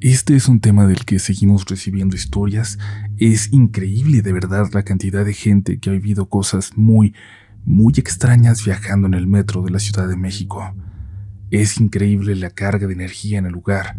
Este es un tema del que seguimos recibiendo historias. Es increíble de verdad la cantidad de gente que ha vivido cosas muy, muy extrañas viajando en el metro de la Ciudad de México. Es increíble la carga de energía en el lugar,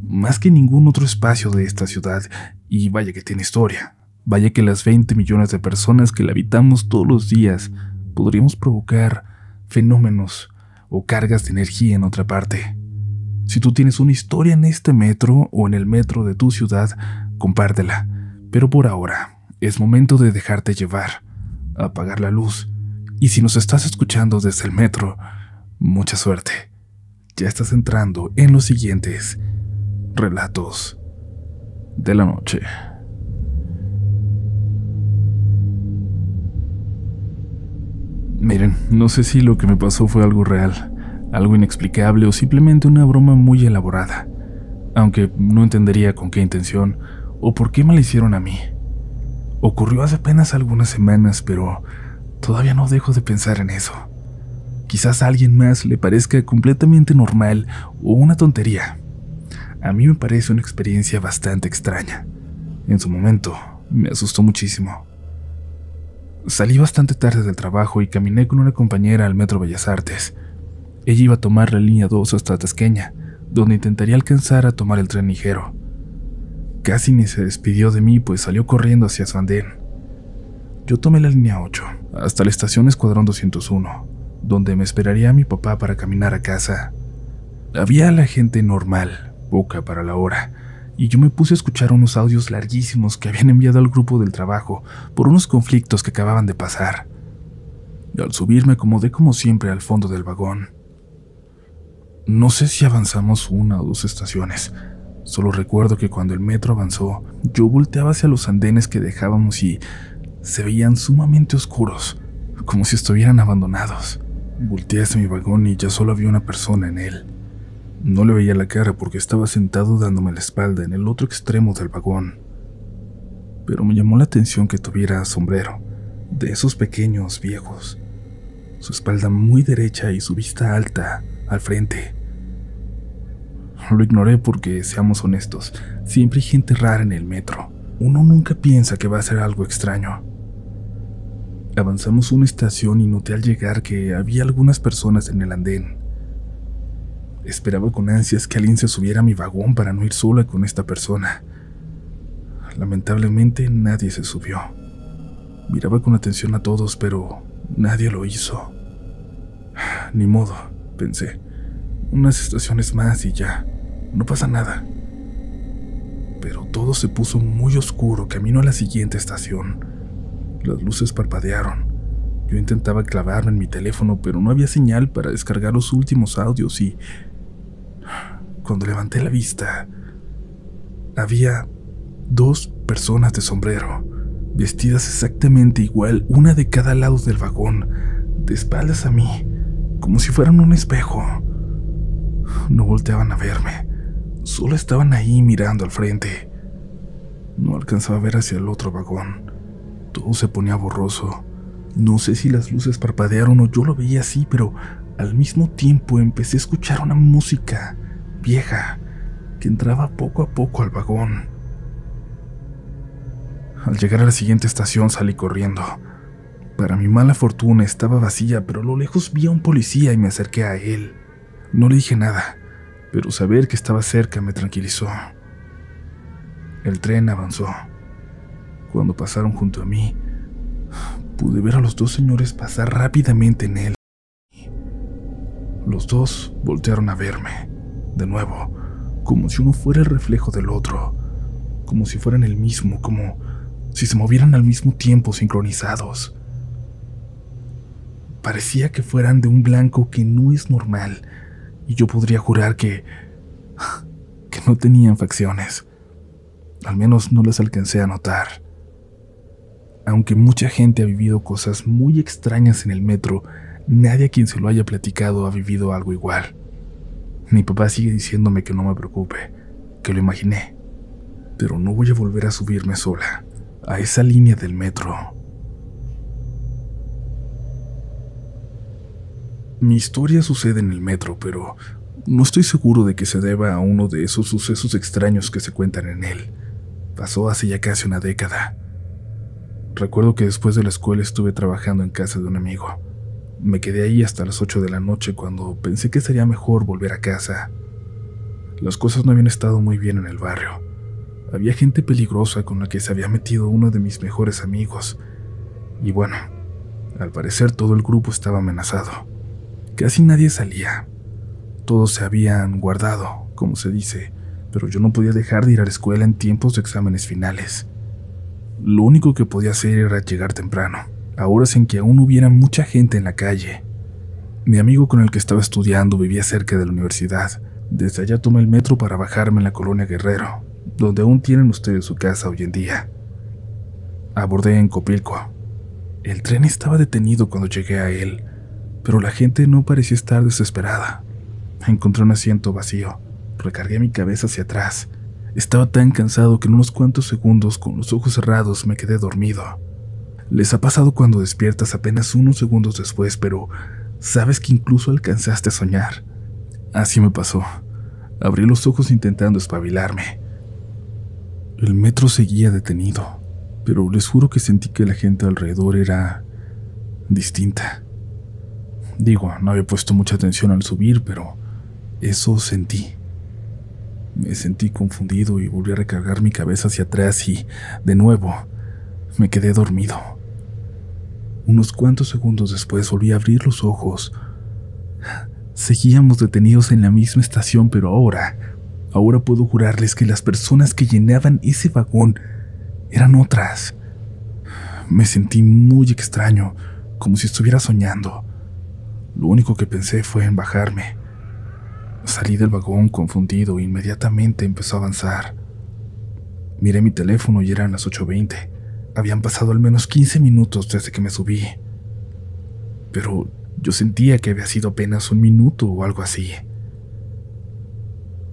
más que ningún otro espacio de esta ciudad, y vaya que tiene historia. Vaya que las 20 millones de personas que la habitamos todos los días podríamos provocar fenómenos o cargas de energía en otra parte. Si tú tienes una historia en este metro o en el metro de tu ciudad, compártela. Pero por ahora, es momento de dejarte llevar, apagar la luz. Y si nos estás escuchando desde el metro, mucha suerte. Ya estás entrando en los siguientes relatos de la noche. Miren, no sé si lo que me pasó fue algo real algo inexplicable o simplemente una broma muy elaborada, aunque no entendería con qué intención o por qué me la hicieron a mí. Ocurrió hace apenas algunas semanas, pero todavía no dejo de pensar en eso. Quizás a alguien más le parezca completamente normal o una tontería. A mí me parece una experiencia bastante extraña. En su momento, me asustó muchísimo. Salí bastante tarde del trabajo y caminé con una compañera al Metro Bellas Artes, ella iba a tomar la línea 2 hasta Tasqueña, donde intentaría alcanzar a tomar el tren ligero. Casi ni se despidió de mí, pues salió corriendo hacia su andén. Yo tomé la línea 8, hasta la estación Escuadrón 201, donde me esperaría mi papá para caminar a casa. Había la gente normal, poca para la hora, y yo me puse a escuchar unos audios larguísimos que habían enviado al grupo del trabajo por unos conflictos que acababan de pasar. al subir me acomodé como siempre al fondo del vagón. No sé si avanzamos una o dos estaciones. Solo recuerdo que cuando el metro avanzó, yo volteaba hacia los andenes que dejábamos y se veían sumamente oscuros, como si estuvieran abandonados. Volteé hacia mi vagón y ya solo había una persona en él. No le veía la cara porque estaba sentado dándome la espalda en el otro extremo del vagón. Pero me llamó la atención que tuviera sombrero, de esos pequeños viejos. Su espalda muy derecha y su vista alta al frente. Lo ignoré porque, seamos honestos, siempre hay gente rara en el metro. Uno nunca piensa que va a ser algo extraño. Avanzamos una estación y noté al llegar que había algunas personas en el andén. Esperaba con ansias que alguien se subiera a mi vagón para no ir sola con esta persona. Lamentablemente nadie se subió. Miraba con atención a todos, pero nadie lo hizo. Ni modo, pensé. Unas estaciones más y ya, no pasa nada. Pero todo se puso muy oscuro camino a la siguiente estación. Las luces parpadearon. Yo intentaba clavarme en mi teléfono, pero no había señal para descargar los últimos audios y... Cuando levanté la vista, había dos personas de sombrero, vestidas exactamente igual, una de cada lado del vagón, de espaldas a mí, como si fueran un espejo. No volteaban a verme, solo estaban ahí mirando al frente. No alcanzaba a ver hacia el otro vagón. Todo se ponía borroso. No sé si las luces parpadearon o yo lo veía así, pero al mismo tiempo empecé a escuchar una música vieja que entraba poco a poco al vagón. Al llegar a la siguiente estación salí corriendo. Para mi mala fortuna estaba vacía, pero a lo lejos vi a un policía y me acerqué a él. No le dije nada, pero saber que estaba cerca me tranquilizó. El tren avanzó. Cuando pasaron junto a mí, pude ver a los dos señores pasar rápidamente en él. Los dos voltearon a verme, de nuevo, como si uno fuera el reflejo del otro, como si fueran el mismo, como si se movieran al mismo tiempo sincronizados. Parecía que fueran de un blanco que no es normal, y yo podría jurar que... que no tenían facciones. Al menos no las alcancé a notar. Aunque mucha gente ha vivido cosas muy extrañas en el metro, nadie a quien se lo haya platicado ha vivido algo igual. Mi papá sigue diciéndome que no me preocupe, que lo imaginé, pero no voy a volver a subirme sola a esa línea del metro. Mi historia sucede en el metro, pero No estoy seguro de que se deba a uno de esos sucesos extraños que se cuentan en él. Pasó hace ya casi una década. Recuerdo que después de la escuela estuve trabajando en casa de un amigo. Me quedé ahí hasta las 8 de la noche cuando pensé que sería mejor volver a casa. Las cosas no habían estado muy bien en el barrio. Había gente peligrosa con la que se había metido uno de mis mejores amigos. Y bueno, al parecer todo el grupo estaba amenazado. Casi nadie salía. Todos se habían guardado, como se dice, pero yo no podía dejar de ir a la escuela en tiempos de exámenes finales. Lo único que podía hacer era llegar temprano, a horas en que aún hubiera mucha gente en la calle. Mi amigo con el que estaba estudiando vivía cerca de la universidad. Desde allá tomé el metro para bajarme en la colonia Guerrero, donde aún tienen ustedes su casa hoy en día. Abordé en Copilco. El tren estaba detenido cuando llegué a él, pero la gente no parecía estar desesperada. Encontré un asiento vacío. Recargué mi cabeza hacia atrás. Estaba tan cansado que en unos cuantos segundos, con los ojos cerrados, me quedé dormido. Les ha pasado cuando despiertas apenas unos segundos después, pero sabes que incluso alcanzaste a soñar. Así me pasó. Abrí los ojos intentando espabilarme. El metro seguía detenido, pero les juro que sentí que la gente alrededor era distinta. Digo, no había puesto mucha atención al subir, pero eso sentí. Me sentí confundido y volví a recargar mi cabeza hacia atrás y, de nuevo, me quedé dormido. Unos cuantos segundos después volví a abrir los ojos. Seguíamos detenidos en la misma estación, pero ahora, ahora puedo jurarles que las personas que llenaban ese vagón eran otras. Me sentí muy extraño, como si estuviera soñando. Lo único que pensé fue en bajarme Salí del vagón confundido e inmediatamente empezó a avanzar. Miré mi teléfono y eran las 8.20. Habían pasado al menos 15 minutos desde que me subí. Pero yo sentía que había sido apenas un minuto o algo así.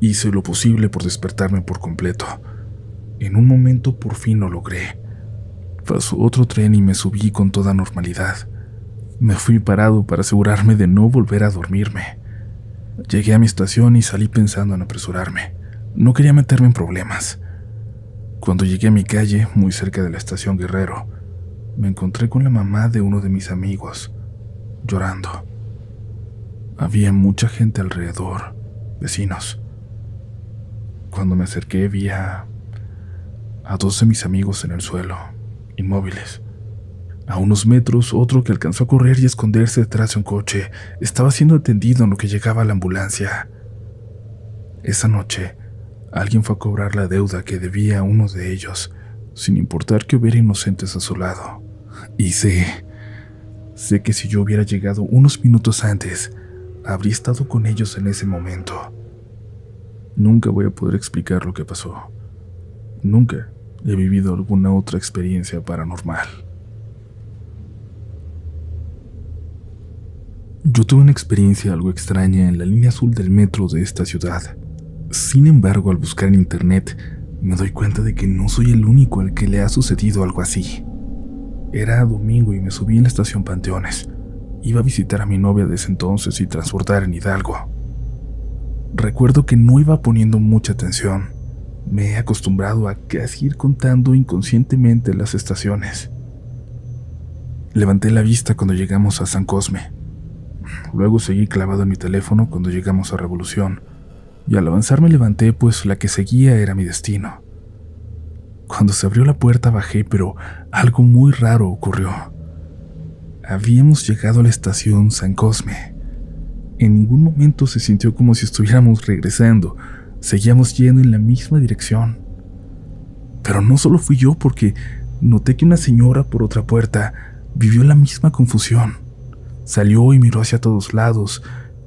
Hice lo posible por despertarme por completo. En un momento por fin lo logré. Pasó otro tren y me subí con toda normalidad. Me fui parado para asegurarme de no volver a dormirme. Llegué a mi estación y salí pensando en apresurarme. No quería meterme en problemas. Cuando llegué a mi calle, muy cerca de la estación Guerrero, me encontré con la mamá de uno de mis amigos, llorando. Había mucha gente alrededor, vecinos. Cuando me acerqué vi a, a dos de mis amigos en el suelo, inmóviles. A unos metros, otro que alcanzó a correr y esconderse detrás de un coche estaba siendo atendido en lo que llegaba la ambulancia. Esa noche, alguien fue a cobrar la deuda que debía a uno de ellos, sin importar que hubiera inocentes a su lado. Y sé, sé que si yo hubiera llegado unos minutos antes, habría estado con ellos en ese momento. Nunca voy a poder explicar lo que pasó. Nunca he vivido alguna otra experiencia paranormal. Yo tuve una experiencia algo extraña en la línea azul del metro de esta ciudad. Sin embargo, al buscar en internet, me doy cuenta de que no soy el único al que le ha sucedido algo así. Era domingo y me subí en la estación Panteones. Iba a visitar a mi novia desde entonces y transportar en Hidalgo. Recuerdo que no iba poniendo mucha atención. Me he acostumbrado a casi ir contando inconscientemente las estaciones. Levanté la vista cuando llegamos a San Cosme. Luego seguí clavado en mi teléfono cuando llegamos a Revolución, y al avanzar me levanté pues la que seguía era mi destino. Cuando se abrió la puerta bajé, pero algo muy raro ocurrió. Habíamos llegado a la estación San Cosme. En ningún momento se sintió como si estuviéramos regresando, seguíamos yendo en la misma dirección. Pero no solo fui yo porque noté que una señora por otra puerta vivió la misma confusión. Salió y miró hacia todos lados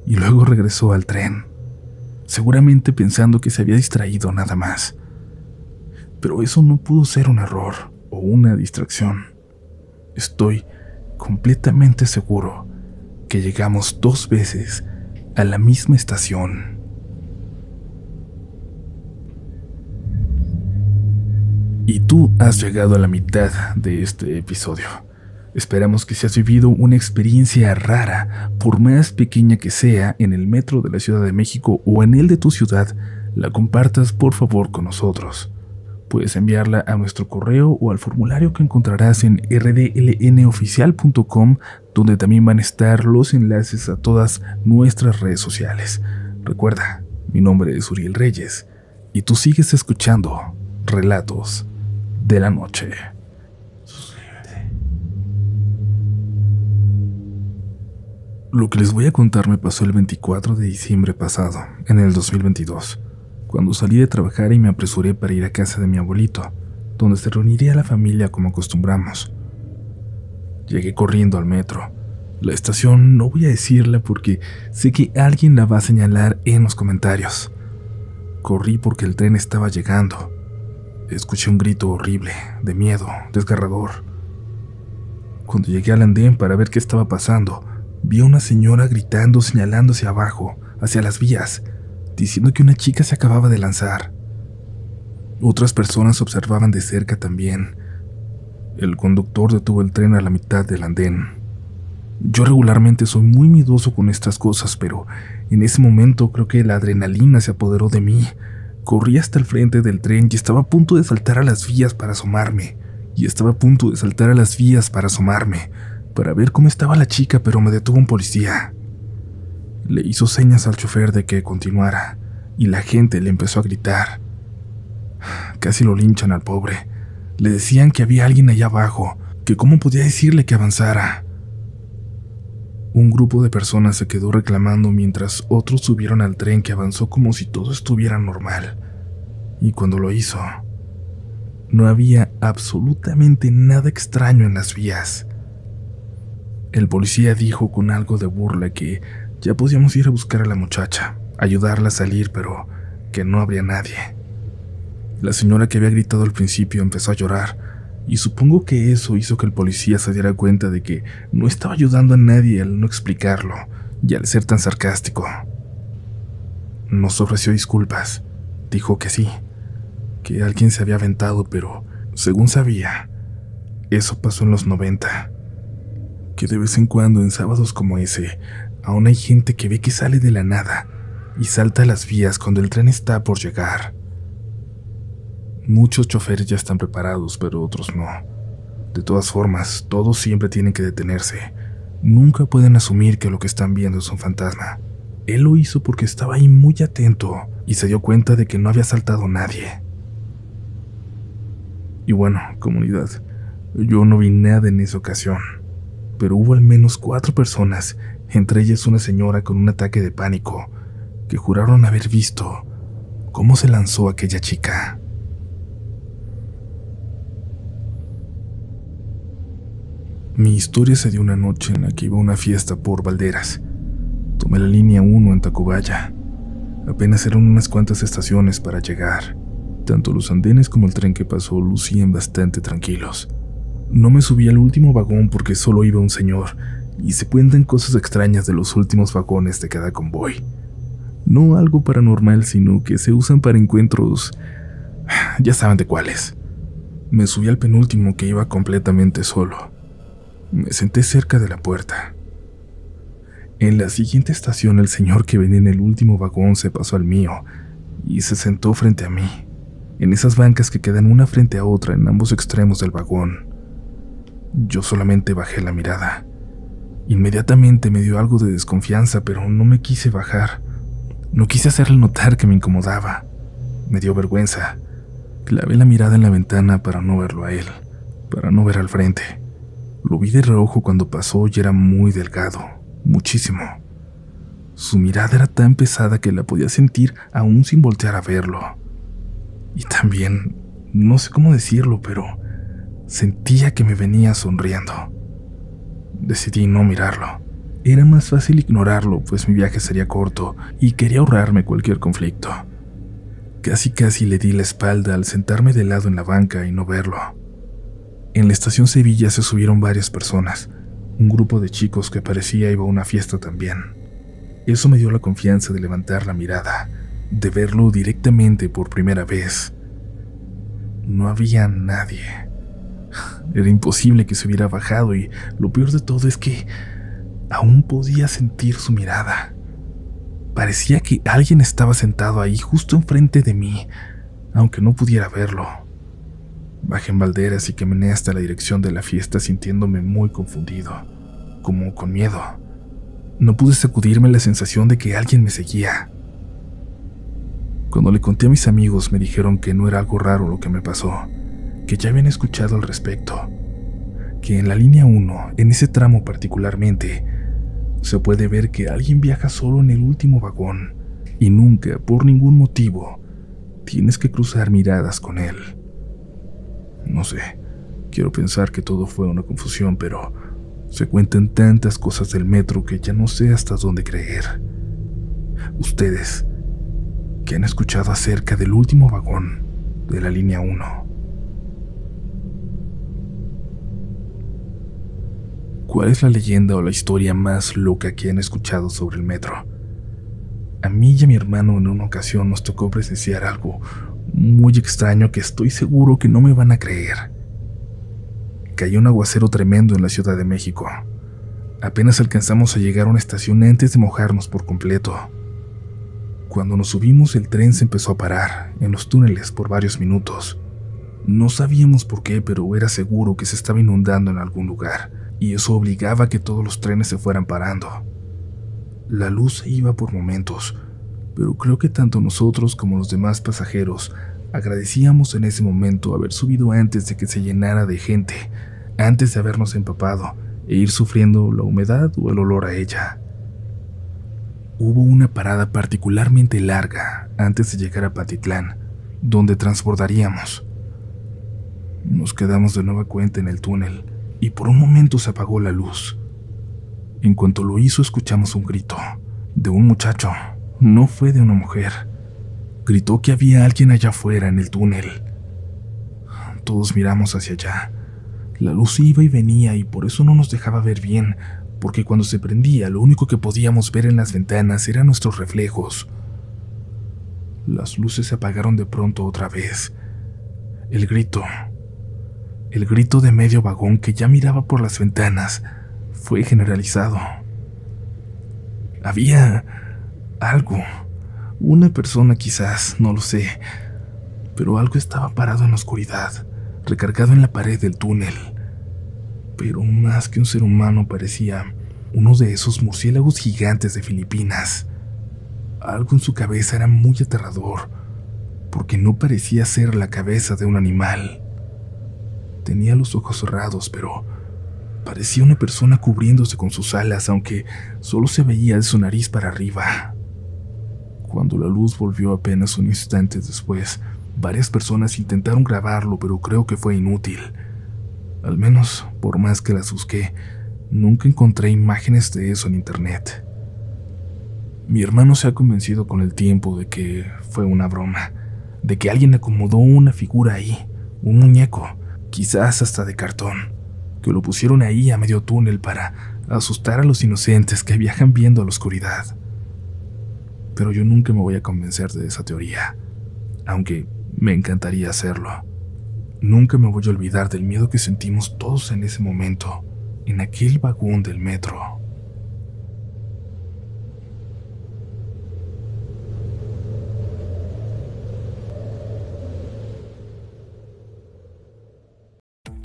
y luego regresó al tren, seguramente pensando que se había distraído nada más. Pero eso no pudo ser un error o una distracción. Estoy completamente seguro que llegamos dos veces a la misma estación. Y tú has llegado a la mitad de este episodio. Esperamos que si has vivido una experiencia rara, por más pequeña que sea, en el metro de la Ciudad de México o en el de tu ciudad, la compartas por favor con nosotros. Puedes enviarla a nuestro correo o al formulario que encontrarás en rdlnoficial.com, donde también van a estar los enlaces a todas nuestras redes sociales. Recuerda, mi nombre es Uriel Reyes y tú sigues escuchando Relatos de la Noche. Lo que les voy a contar me pasó el 24 de diciembre pasado, en el 2022, cuando salí de trabajar y me apresuré para ir a casa de mi abuelito, donde se reuniría la familia como acostumbramos. Llegué corriendo al metro. La estación no voy a decirla porque sé que alguien la va a señalar en los comentarios. Corrí porque el tren estaba llegando. Escuché un grito horrible, de miedo, desgarrador. Cuando llegué al andén para ver qué estaba pasando, vi a una señora gritando, señalando hacia abajo, hacia las vías, diciendo que una chica se acababa de lanzar. Otras personas observaban de cerca también. El conductor detuvo el tren a la mitad del andén. Yo regularmente soy muy miedoso con estas cosas, pero en ese momento creo que la adrenalina se apoderó de mí. Corrí hasta el frente del tren y estaba a punto de saltar a las vías para asomarme. Y estaba a punto de saltar a las vías para asomarme, para ver cómo estaba la chica, pero me detuvo un policía. Le hizo señas al chofer de que continuara, y la gente le empezó a gritar. Casi lo linchan al pobre. Le decían que había alguien allá abajo, que cómo podía decirle que avanzara. Un grupo de personas se quedó reclamando mientras otros subieron al tren que avanzó como si todo estuviera normal. Y cuando lo hizo, no había absolutamente nada extraño en las vías. El policía dijo con algo de burla que ya podíamos ir a buscar a la muchacha, ayudarla a salir, pero que no habría nadie. La señora que había gritado al principio empezó a llorar, y supongo que eso hizo que el policía se diera cuenta de que no estaba ayudando a nadie al no explicarlo y al ser tan sarcástico. Nos ofreció disculpas, dijo que sí, que alguien se había aventado, pero según sabía, eso pasó en los 90 que de vez en cuando en sábados como ese, aún hay gente que ve que sale de la nada y salta a las vías cuando el tren está por llegar. Muchos choferes ya están preparados, pero otros no. De todas formas, todos siempre tienen que detenerse. Nunca pueden asumir que lo que están viendo es un fantasma. Él lo hizo porque estaba ahí muy atento y se dio cuenta de que no había saltado nadie. Y bueno, comunidad, yo no vi nada en esa ocasión pero hubo al menos cuatro personas, entre ellas una señora con un ataque de pánico, que juraron haber visto cómo se lanzó aquella chica. Mi historia se dio una noche en la que iba a una fiesta por Valderas. Tomé la línea 1 en Tacubaya. Apenas eran unas cuantas estaciones para llegar. Tanto los andenes como el tren que pasó lucían bastante tranquilos. No me subí al último vagón porque solo iba un señor, y se cuentan cosas extrañas de los últimos vagones de cada convoy. No algo paranormal, sino que se usan para encuentros... ya saben de cuáles. Me subí al penúltimo que iba completamente solo. Me senté cerca de la puerta. En la siguiente estación el señor que venía en el último vagón se pasó al mío y se sentó frente a mí, en esas bancas que quedan una frente a otra en ambos extremos del vagón. Yo solamente bajé la mirada. Inmediatamente me dio algo de desconfianza, pero no me quise bajar. No quise hacerle notar que me incomodaba. Me dio vergüenza. Clavé la mirada en la ventana para no verlo a él, para no ver al frente. Lo vi de reojo cuando pasó y era muy delgado, muchísimo. Su mirada era tan pesada que la podía sentir aún sin voltear a verlo. Y también, no sé cómo decirlo, pero Sentía que me venía sonriendo. Decidí no mirarlo. Era más fácil ignorarlo, pues mi viaje sería corto y quería ahorrarme cualquier conflicto. Casi casi le di la espalda al sentarme de lado en la banca y no verlo. En la estación Sevilla se subieron varias personas, un grupo de chicos que parecía iba a una fiesta también. Eso me dio la confianza de levantar la mirada, de verlo directamente por primera vez. No había nadie. Era imposible que se hubiera bajado y lo peor de todo es que aún podía sentir su mirada. Parecía que alguien estaba sentado ahí justo enfrente de mí, aunque no pudiera verlo. Bajé en balderas y caminé hasta la dirección de la fiesta sintiéndome muy confundido, como con miedo. No pude sacudirme la sensación de que alguien me seguía. Cuando le conté a mis amigos me dijeron que no era algo raro lo que me pasó, que ya habían escuchado al respecto, que en la línea 1, en ese tramo particularmente, se puede ver que alguien viaja solo en el último vagón y nunca, por ningún motivo, tienes que cruzar miradas con él. No sé, quiero pensar que todo fue una confusión, pero se cuentan tantas cosas del metro que ya no sé hasta dónde creer. Ustedes, que han escuchado acerca del último vagón de la línea 1. ¿Cuál es la leyenda o la historia más loca que han escuchado sobre el metro? A mí y a mi hermano en una ocasión nos tocó presenciar algo muy extraño que estoy seguro que no me van a creer. Cayó un aguacero tremendo en la Ciudad de México. Apenas alcanzamos a llegar a una estación antes de mojarnos por completo. Cuando nos subimos el tren se empezó a parar en los túneles por varios minutos. No sabíamos por qué, pero era seguro que se estaba inundando en algún lugar, y eso obligaba a que todos los trenes se fueran parando. La luz iba por momentos, pero creo que tanto nosotros como los demás pasajeros agradecíamos en ese momento haber subido antes de que se llenara de gente, antes de habernos empapado e ir sufriendo la humedad o el olor a ella. Hubo una parada particularmente larga antes de llegar a Patitlán, donde transbordaríamos. Nos quedamos de nueva cuenta en el túnel y por un momento se apagó la luz. En cuanto lo hizo escuchamos un grito de un muchacho no fue de una mujer. Gritó que había alguien allá afuera en el túnel. Todos miramos hacia allá. La luz iba y venía y por eso no nos dejaba ver bien, porque cuando se prendía lo único que podíamos ver en las ventanas eran nuestros reflejos. Las luces se apagaron de pronto otra vez. El grito, el grito de medio vagón que ya miraba por las ventanas, fue generalizado. Había algo. Una persona quizás, no lo sé. Pero algo estaba parado en la oscuridad, recargado en la pared del túnel. Pero más que un ser humano parecía uno de esos murciélagos gigantes de Filipinas. Algo en su cabeza era muy aterrador, porque no parecía ser la cabeza de un animal. Tenía los ojos cerrados, pero parecía una persona cubriéndose con sus alas, aunque solo se veía de su nariz para arriba. Cuando la luz volvió apenas un instante después, varias personas intentaron grabarlo, pero creo que fue inútil. Al menos, por más que las busqué, nunca encontré imágenes de eso en internet. Mi hermano se ha convencido con el tiempo de que fue una broma, de que alguien acomodó una figura ahí, un muñeco, quizás hasta de cartón, que lo pusieron ahí a medio túnel para asustar a los inocentes que viajan viendo a la oscuridad pero yo nunca me voy a convencer de esa teoría, aunque me encantaría hacerlo. Nunca me voy a olvidar del miedo que sentimos todos en ese momento, en aquel vagón del metro.